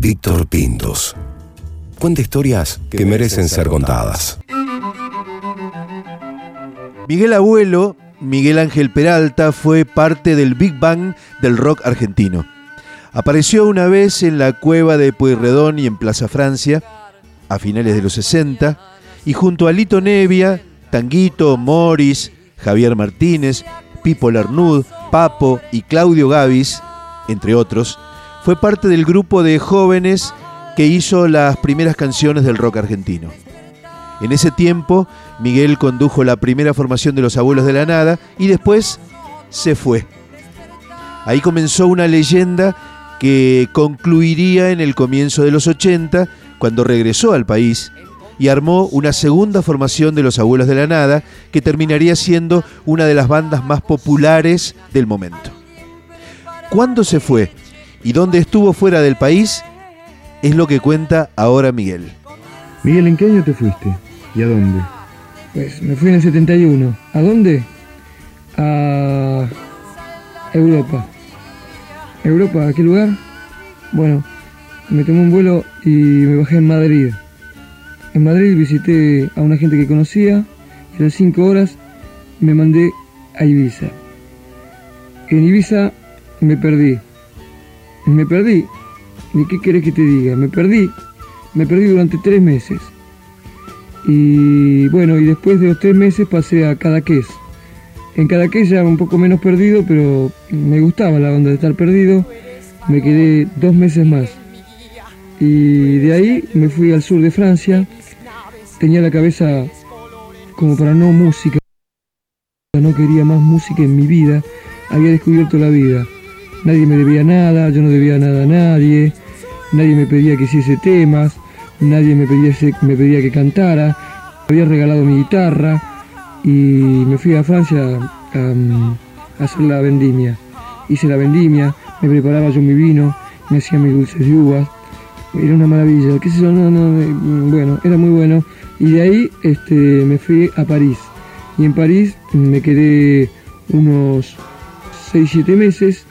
Víctor Pintos. Cuenta historias que merecen ser contadas. Miguel Abuelo, Miguel Ángel Peralta, fue parte del Big Bang del rock argentino. Apareció una vez en la cueva de Pueyrredón y en Plaza Francia, a finales de los 60, y junto a Lito Nevia, Tanguito, Morris, Javier Martínez, Pipo Larnud, Papo y Claudio Gavis, entre otros, fue parte del grupo de jóvenes que hizo las primeras canciones del rock argentino. En ese tiempo, Miguel condujo la primera formación de los Abuelos de la Nada y después se fue. Ahí comenzó una leyenda que concluiría en el comienzo de los 80, cuando regresó al país y armó una segunda formación de los Abuelos de la Nada, que terminaría siendo una de las bandas más populares del momento. ¿Cuándo se fue y dónde estuvo fuera del país? Es lo que cuenta ahora Miguel. Miguel, ¿en qué año te fuiste? ¿Y a dónde? Pues me fui en el 71. ¿A dónde? A Europa. ¿Europa? ¿A qué lugar? Bueno, me tomé un vuelo y me bajé en Madrid. En Madrid visité a una gente que conocía y a las 5 horas me mandé a Ibiza. En Ibiza me perdí. Me perdí. ¿Ni qué querés que te diga? Me perdí. Me perdí durante tres meses. Y bueno, y después de los tres meses pasé a Cadaqués. En Cadaqués ya un poco menos perdido, pero me gustaba la onda de estar perdido. Me quedé dos meses más. Y de ahí me fui al sur de Francia. Tenía la cabeza como para no música. No quería más música en mi vida. Había descubierto la vida. Nadie me debía nada, yo no debía nada a nadie. Nadie me pedía que hiciese temas. Nadie me pedía, me pedía que cantara. Había regalado mi guitarra. Y me fui a Francia a, hacer la vendimia. Hice la vendimia, me preparaba yo mi vino, me hacía mis dulces de uvas era una maravilla, qué sé no, no, eh, bueno, era muy bueno. Y de ahí este, me fui a París. Y en París me quedé unos 6-7 meses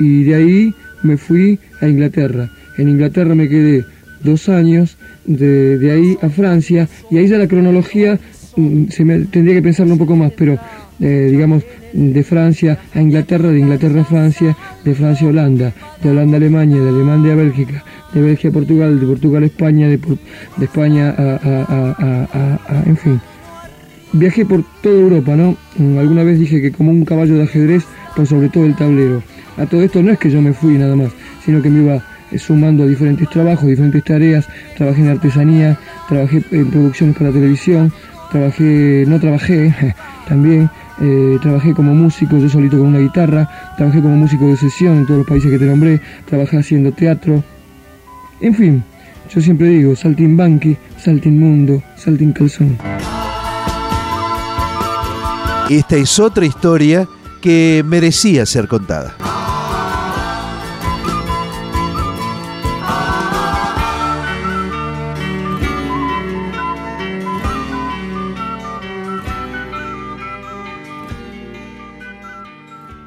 y de ahí me fui a Inglaterra. En Inglaterra me quedé dos años, de, de ahí a Francia, y ahí ya la cronología mm, se me, tendría que pensarlo un poco más, pero eh, digamos, de Francia a Inglaterra, de Inglaterra a Francia, de Francia a Holanda, de Holanda a Alemania, de Alemania a Bélgica, de Bélgica a Portugal, de Portugal a España, de, España a, en fin. Viajé por toda Europa, ¿no? Mm, alguna vez dije que como un caballo de ajedrez, por sobre todo el tablero. A todo esto no es que yo me fui nada más, sino que me iba eh, sumando a diferentes trabajos, diferentes tareas. Trabajé en artesanía, trabajé en producciones para televisión, trabajé, no trabajé también, eh, trabajé como músico, yo solito con una guitarra, trabajé como músico de sesión en todos los países que te nombré, trabajé haciendo teatro. En fin, yo siempre digo, saltin banqui, saltin mundo, saltin calzón. Esta es otra historia que merecía ser contada.